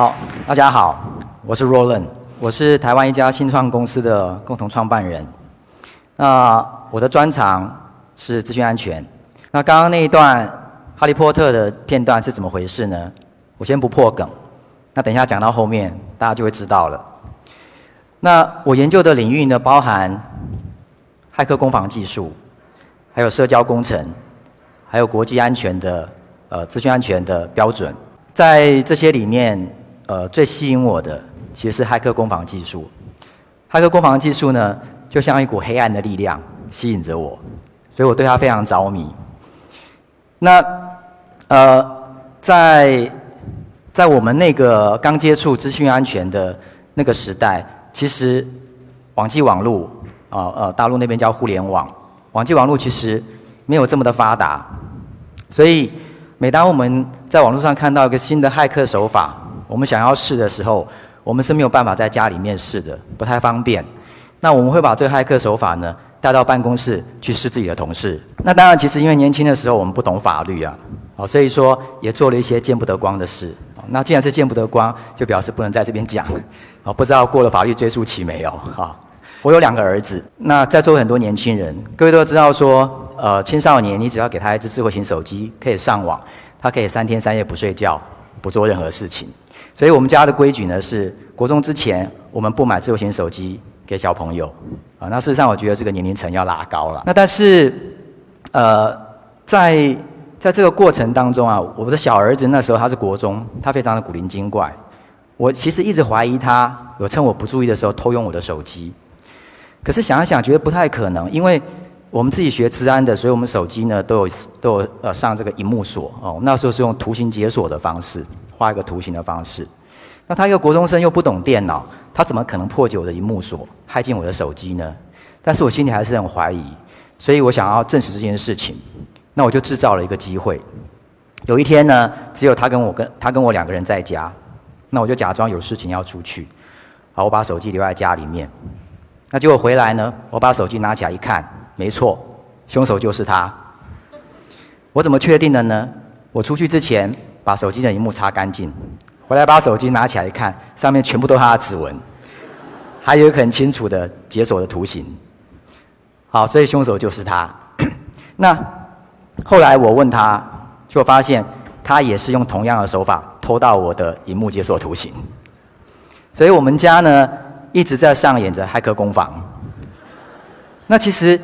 好，大家好，我是 Roland，我是台湾一家新创公司的共同创办人。那我的专长是资讯安全。那刚刚那一段《哈利波特》的片段是怎么回事呢？我先不破梗，那等一下讲到后面，大家就会知道了。那我研究的领域呢，包含骇客攻防技术，还有社交工程，还有国际安全的呃资讯安全的标准。在这些里面，呃，最吸引我的其实是骇客攻防技术。骇客攻防技术呢，就像一股黑暗的力量吸引着我，所以我对它非常着迷。那呃，在在我们那个刚接触资讯安全的那个时代，其实网际网络啊呃，大陆那边叫互联网，网际网络其实没有这么的发达，所以。每当我们在网络上看到一个新的骇客手法，我们想要试的时候，我们是没有办法在家里面试的，不太方便。那我们会把这个骇客手法呢带到办公室去试自己的同事。那当然，其实因为年轻的时候我们不懂法律啊，哦，所以说也做了一些见不得光的事。那既然是见不得光，就表示不能在这边讲。哦，不知道过了法律追诉期没有？哈，我有两个儿子。那在座很多年轻人，各位都知道说。呃，青少年，你只要给他一只智慧型手机，可以上网，他可以三天三夜不睡觉，不做任何事情。所以我们家的规矩呢是，国中之前我们不买智慧型手机给小朋友。啊，那事实上我觉得这个年龄层要拉高了。那但是，呃，在在这个过程当中啊，我的小儿子那时候他是国中，他非常的古灵精怪。我其实一直怀疑他有趁我不注意的时候偷用我的手机。可是想一想，觉得不太可能，因为。我们自己学治安的，所以我们手机呢都有都有呃上这个荧幕锁哦。那时候是用图形解锁的方式，画一个图形的方式。那他一个国中生又不懂电脑，他怎么可能破解我的荧幕锁，害进我的手机呢？但是我心里还是很怀疑，所以我想要证实这件事情。那我就制造了一个机会。有一天呢，只有他跟我跟他跟我两个人在家，那我就假装有事情要出去，好，我把手机留在家里面。那结果回来呢，我把手机拿起来一看。没错，凶手就是他。我怎么确定的呢？我出去之前把手机的荧幕擦干净，回来把手机拿起来一看，上面全部都是他的指纹，还有很清楚的解锁的图形。好，所以凶手就是他。那后来我问他，就发现他也是用同样的手法偷到我的荧幕解锁图形。所以我们家呢一直在上演着骇客攻防。那其实。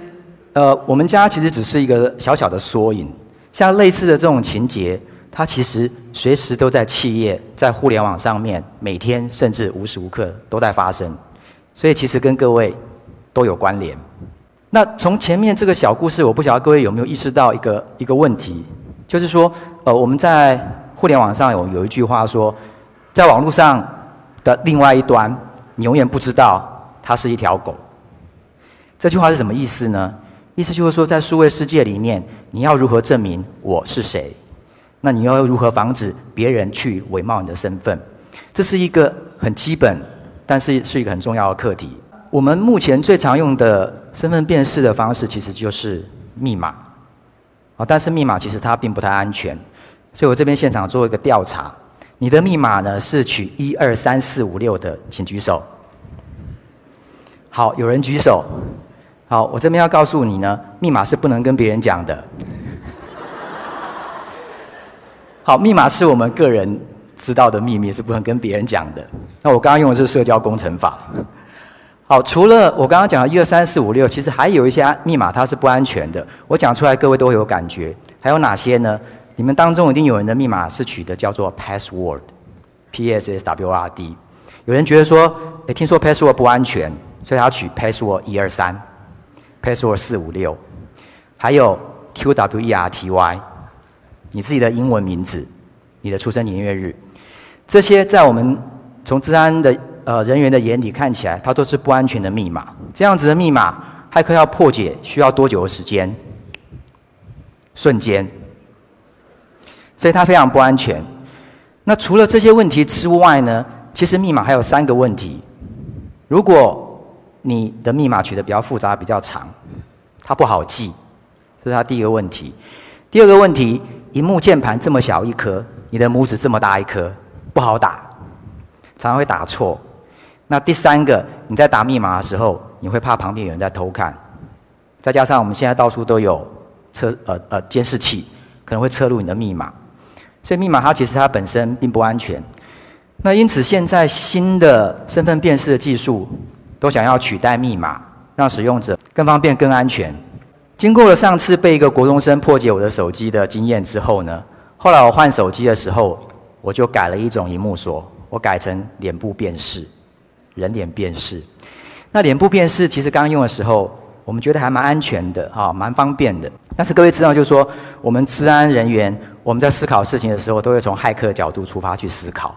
呃，我们家其实只是一个小小的缩影，像类似的这种情节，它其实随时都在企业、在互联网上面，每天甚至无时无刻都在发生，所以其实跟各位都有关联。那从前面这个小故事，我不晓得各位有没有意识到一个一个问题，就是说，呃，我们在互联网上有有一句话说，在网络上的另外一端，你永远不知道它是一条狗。这句话是什么意思呢？意思就是说，在数位世界里面，你要如何证明我是谁？那你要如何防止别人去伪冒你的身份？这是一个很基本，但是是一个很重要的课题。我们目前最常用的身份辨识的方式，其实就是密码。啊，但是密码其实它并不太安全，所以我这边现场做一个调查：你的密码呢是取一二三四五六的，请举手。好，有人举手。好，我这边要告诉你呢，密码是不能跟别人讲的。好，密码是我们个人知道的秘密，是不能跟别人讲的。那我刚刚用的是社交工程法。好，除了我刚刚讲的一二三四五六，其实还有一些密码它是不安全的。我讲出来，各位都会有感觉。还有哪些呢？你们当中一定有人的密码是取的叫做 password，P S S W R D。有人觉得说，诶，听说 password 不安全，所以他取 password 一二三。password 四五六，还有 QWERTY，你自己的英文名字，你的出生年月日，这些在我们从治安的呃人员的眼里看起来，它都是不安全的密码。这样子的密码，骇客要破解需要多久的时间？瞬间。所以它非常不安全。那除了这些问题之外呢？其实密码还有三个问题。如果你的密码取得比较复杂、比较长，它不好记，这是它第一个问题。第二个问题，荧幕键盘这么小一颗，你的拇指这么大一颗，不好打。常常会打错。那第三个，你在打密码的时候，你会怕旁边有人在偷看。再加上我们现在到处都有测呃呃监视器，可能会测录你的密码，所以密码它其实它本身并不安全。那因此现在新的身份辨识的技术都想要取代密码，让使用者更方便、更安全。经过了上次被一个国中生破解我的手机的经验之后呢，后来我换手机的时候，我就改了一种荧幕锁，我改成脸部辨识。人脸辨识，那脸部辨识其实刚用的时候，我们觉得还蛮安全的，哈，蛮方便的。但是各位知道，就是说，我们治安人员我们在思考事情的时候，都会从骇客角度出发去思考。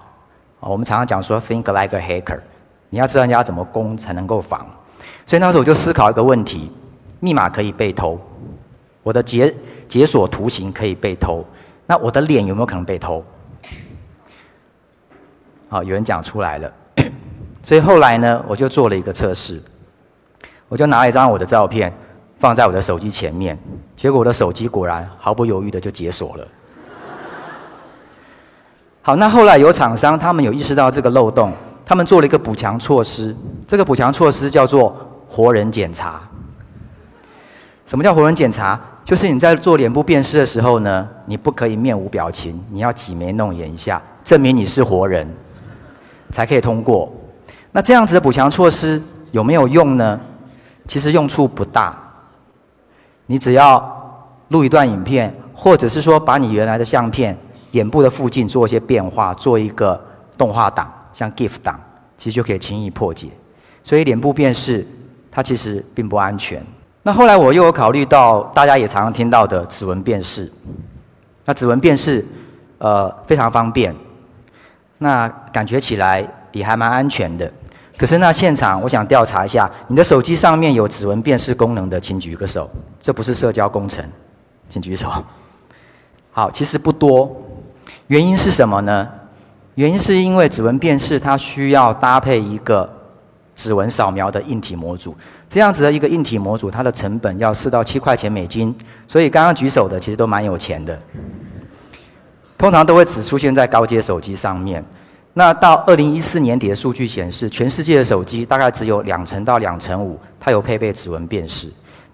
啊，我们常常讲说，think like a hacker，你要知道人家怎么攻才能够防。所以那时候我就思考一个问题：密码可以被偷，我的解解锁图形可以被偷，那我的脸有没有可能被偷？好，有人讲出来了。所以后来呢，我就做了一个测试，我就拿了一张我的照片放在我的手机前面，结果我的手机果然毫不犹豫的就解锁了。好，那后来有厂商他们有意识到这个漏洞，他们做了一个补强措施，这个补强措施叫做活人检查。什么叫活人检查？就是你在做脸部辨识的时候呢，你不可以面无表情，你要挤眉弄眼一下，证明你是活人，才可以通过。那这样子的补强措施有没有用呢？其实用处不大。你只要录一段影片，或者是说把你原来的相片眼部的附近做一些变化，做一个动画档，像 GIF 档，其实就可以轻易破解。所以脸部辨识它其实并不安全。那后来我又有考虑到大家也常常听到的指纹辨识。那指纹辨识呃非常方便，那感觉起来。也还蛮安全的，可是那现场我想调查一下，你的手机上面有指纹辨识功能的，请举个手。这不是社交工程，请举手。好，其实不多，原因是什么呢？原因是因为指纹辨识它需要搭配一个指纹扫描的硬体模组，这样子的一个硬体模组，它的成本要四到七块钱美金，所以刚刚举手的其实都蛮有钱的，通常都会只出现在高阶手机上面。那到二零一四年底的数据显示，全世界的手机大概只有两成到两成五，它有配备指纹辨识。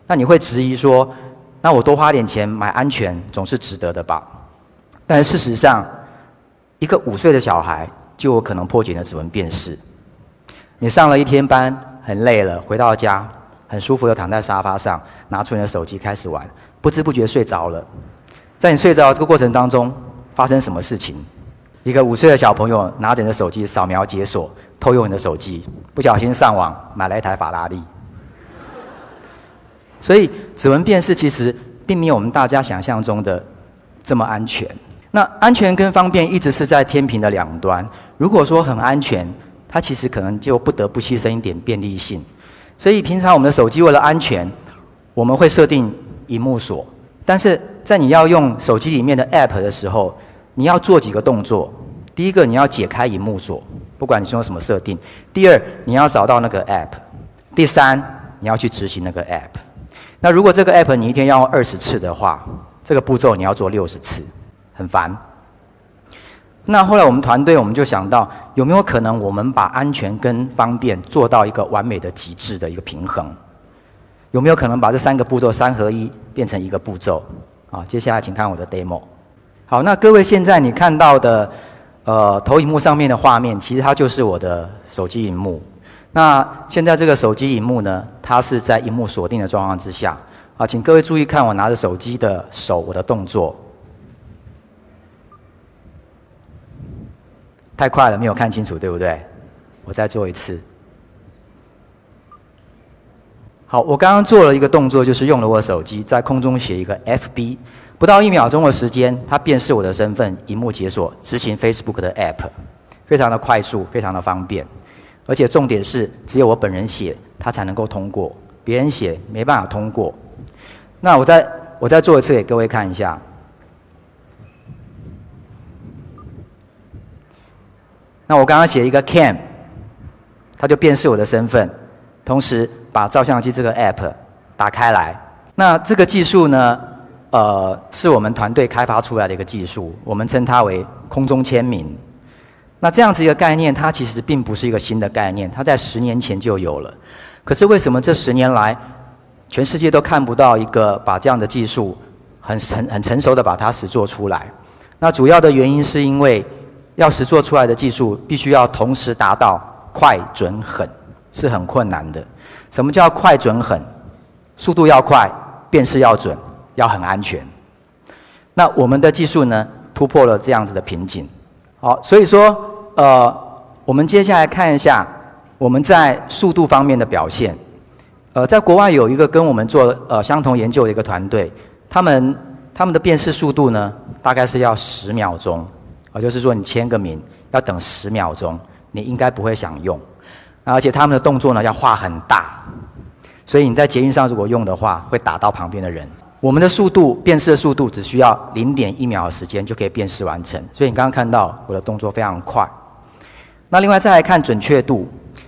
那你会质疑说，那我多花点钱买安全，总是值得的吧？但事实上，一个五岁的小孩就有可能破解的指纹辨识。你上了一天班，很累了，回到家很舒服的躺在沙发上，拿出你的手机开始玩，不知不觉睡着了。在你睡着这个过程当中，发生什么事情？一个五岁的小朋友拿着你的手机扫描解锁，偷用你的手机，不小心上网买了一台法拉利。所以指纹辨识其实并没有我们大家想象中的这么安全。那安全跟方便一直是在天平的两端。如果说很安全，它其实可能就不得不牺牲一点便利性。所以平常我们的手机为了安全，我们会设定荧幕锁。但是在你要用手机里面的 App 的时候，你要做几个动作，第一个你要解开荧幕锁，不管你是用什么设定；第二你要找到那个 app；第三你要去执行那个 app。那如果这个 app 你一天要用二十次的话，这个步骤你要做六十次，很烦。那后来我们团队我们就想到，有没有可能我们把安全跟方便做到一个完美的极致的一个平衡？有没有可能把这三个步骤三合一变成一个步骤？啊，接下来请看我的 demo。好，那各位现在你看到的，呃，投影幕上面的画面，其实它就是我的手机荧幕。那现在这个手机荧幕呢，它是在荧幕锁定的状况之下。啊，请各位注意看我拿着手机的手，我的动作。太快了，没有看清楚，对不对？我再做一次。好，我刚刚做了一个动作，就是用了我手机在空中写一个 FB。不到一秒钟的时间，它辨识我的身份，荧幕解锁，执行 Facebook 的 App，非常的快速，非常的方便，而且重点是，只有我本人写，它才能够通过，别人写没办法通过。那我再我再做一次给各位看一下。那我刚刚写一个 Cam，它就辨识我的身份，同时把照相机这个 App 打开来。那这个技术呢？呃，是我们团队开发出来的一个技术，我们称它为空中签名。那这样子一个概念，它其实并不是一个新的概念，它在十年前就有了。可是为什么这十年来，全世界都看不到一个把这样的技术很成很成熟的把它实做出来？那主要的原因是因为要实做出来的技术，必须要同时达到快、准、狠，是很困难的。什么叫快、准、狠？速度要快，辨识要准，要很安全。那我们的技术呢，突破了这样子的瓶颈。好，所以说。呃，我们接下来看一下我们在速度方面的表现。呃，在国外有一个跟我们做呃相同研究的一个团队，他们他们的辨识速度呢，大概是要十秒钟，啊，就是说你签个名要等十秒钟，你应该不会想用，而且他们的动作呢要画很大，所以你在捷运上如果用的话，会打到旁边的人。我们的速度辨识的速度只需要零点一秒的时间就可以辨识完成，所以你刚刚看到我的动作非常快。那另外再来看准确度，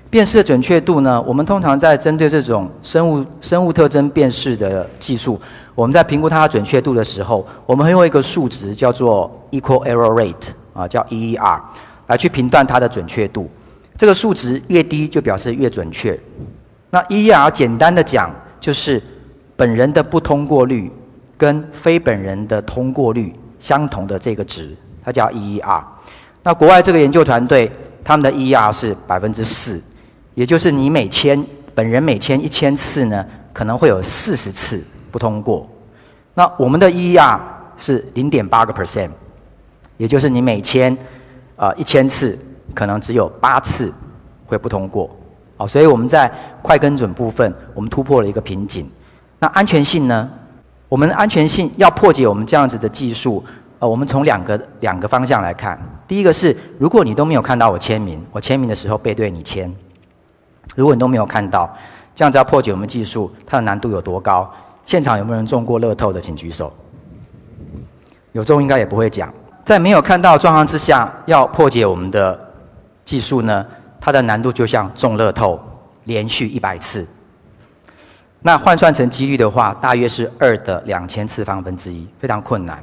辨识的准确度呢？我们通常在针对这种生物生物特征辨识的技术，我们在评估它的准确度的时候，我们会用一个数值叫做 equal error rate 啊，叫 EER 来去评断它的准确度。这个数值越低就表示越准确。那 EER 简单的讲就是本人的不通过率跟非本人的通过率相同的这个值，它叫 EER。那国外这个研究团队。他们的 ER 是百分之四，也就是你每签本人每签一千次呢，可能会有四十次不通过。那我们的 ER 是零点八个 percent，也就是你每签啊一千次，可能只有八次会不通过。好，所以我们在快跟准部分，我们突破了一个瓶颈。那安全性呢？我们安全性要破解我们这样子的技术。呃，我们从两个两个方向来看。第一个是，如果你都没有看到我签名，我签名的时候背对你签，如果你都没有看到，这样子要破解我们技术，它的难度有多高？现场有没有人中过乐透的，请举手。有中应该也不会讲。在没有看到状况之下，要破解我们的技术呢，它的难度就像中乐透连续一百次。那换算成几率的话，大约是二的两千次方分之一，非常困难。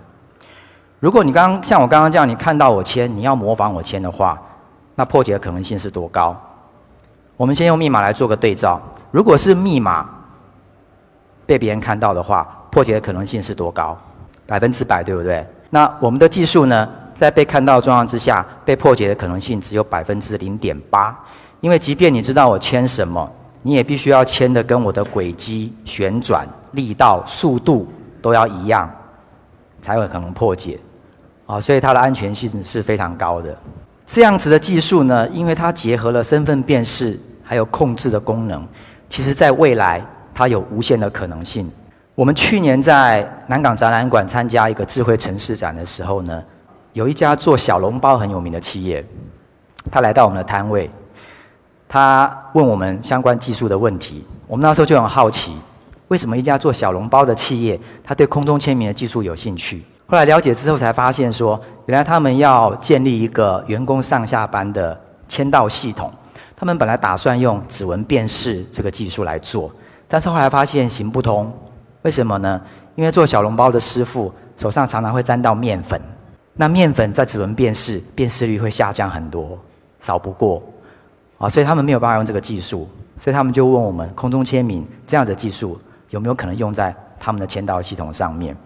如果你刚刚像我刚刚这样，你看到我签，你要模仿我签的话，那破解的可能性是多高？我们先用密码来做个对照。如果是密码被别人看到的话，破解的可能性是多高？百分之百，对不对？那我们的技术呢，在被看到状况之下，被破解的可能性只有百分之零点八。因为即便你知道我签什么，你也必须要签的跟我的轨迹、旋转、力道、速度都要一样，才有可能破解。啊，所以它的安全性是非常高的。这样子的技术呢，因为它结合了身份辨识还有控制的功能，其实在未来它有无限的可能性。我们去年在南港展览馆参加一个智慧城市展的时候呢，有一家做小笼包很有名的企业，他来到我们的摊位，他问我们相关技术的问题。我们那时候就很好奇，为什么一家做小笼包的企业，他对空中签名的技术有兴趣？后来了解之后，才发现说，原来他们要建立一个员工上下班的签到系统。他们本来打算用指纹辨识这个技术来做，但是后来发现行不通。为什么呢？因为做小笼包的师傅手上常常会沾到面粉，那面粉在指纹辨识辨识率会下降很多，扫不过。啊，所以他们没有办法用这个技术，所以他们就问我们空中签名这样子的技术有没有可能用在他们的签到系统上面。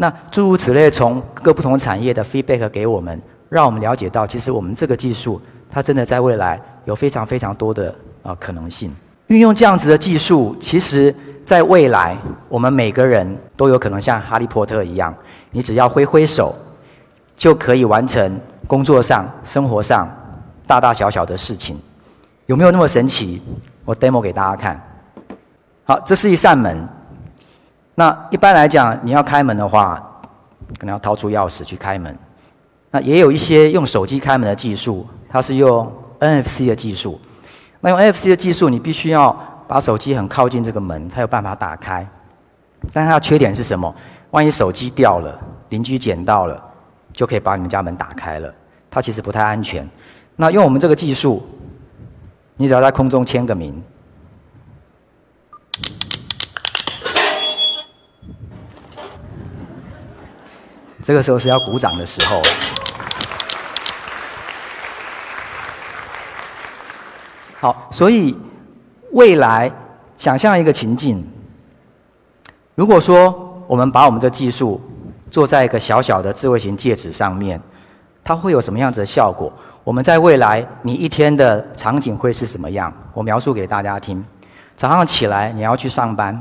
那诸如此类，从各不同产业的 feedback 给我们，让我们了解到，其实我们这个技术，它真的在未来有非常非常多的啊可能性。运用这样子的技术，其实在未来，我们每个人都有可能像哈利波特一样，你只要挥挥手，就可以完成工作上、生活上大大小小的事情。有没有那么神奇？我 demo 给大家看。好，这是一扇门。那一般来讲，你要开门的话，可能要掏出钥匙去开门。那也有一些用手机开门的技术，它是用 NFC 的技术。那用 NFC 的技术，你必须要把手机很靠近这个门，才有办法打开。但它的缺点是什么？万一手机掉了，邻居捡到了，就可以把你们家门打开了。它其实不太安全。那用我们这个技术，你只要在空中签个名。这个时候是要鼓掌的时候。好，所以未来想象一个情境，如果说我们把我们的技术做在一个小小的智慧型戒指上面，它会有什么样子的效果？我们在未来你一天的场景会是什么样？我描述给大家听。早上起来你要去上班，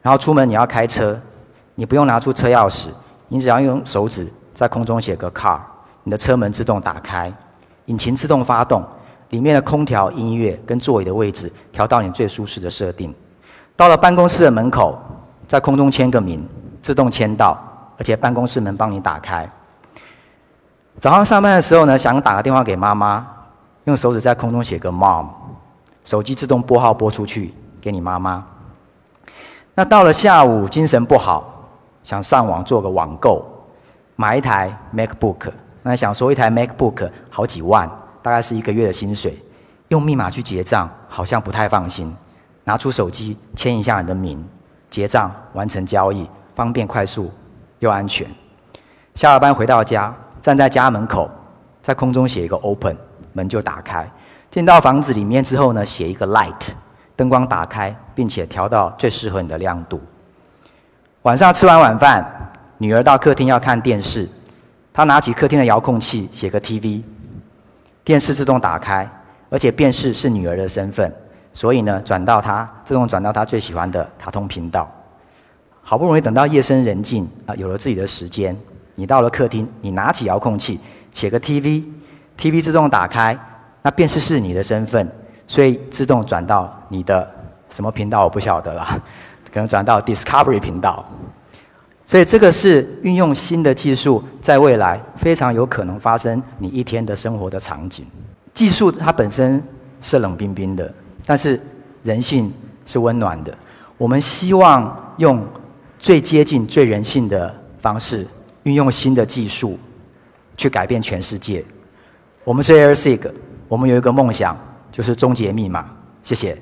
然后出门你要开车，你不用拿出车钥匙，你只要用手指在空中写个 car，你的车门自动打开，引擎自动发动。里面的空调、音乐跟座椅的位置调到你最舒适的设定。到了办公室的门口，在空中签个名，自动签到，而且办公室门帮你打开。早上上班的时候呢，想打个电话给妈妈，用手指在空中写个 mom，手机自动拨号拨出去给你妈妈。那到了下午精神不好，想上网做个网购，买一台 MacBook，那想说一台 MacBook 好几万。大概是一个月的薪水，用密码去结账好像不太放心。拿出手机签一下你的名，结账完成交易，方便快速又安全。下了班回到家，站在家门口，在空中写一个 open，门就打开。进到房子里面之后呢，写一个 light，灯光打开，并且调到最适合你的亮度。晚上吃完晚饭，女儿到客厅要看电视，她拿起客厅的遥控器，写个 TV。电视自动打开，而且辨识是女儿的身份，所以呢，转到她自动转到她最喜欢的卡通频道。好不容易等到夜深人静啊，有了自己的时间，你到了客厅，你拿起遥控器，写个 TV，TV 自动打开，那辨识是你的身份，所以自动转到你的什么频道我不晓得了，可能转到 Discovery 频道。所以这个是运用新的技术，在未来非常有可能发生你一天的生活的场景。技术它本身是冷冰冰的，但是人性是温暖的。我们希望用最接近最人性的方式，运用新的技术去改变全世界。我们是 AirSig，我们有一个梦想，就是终结密码。谢谢。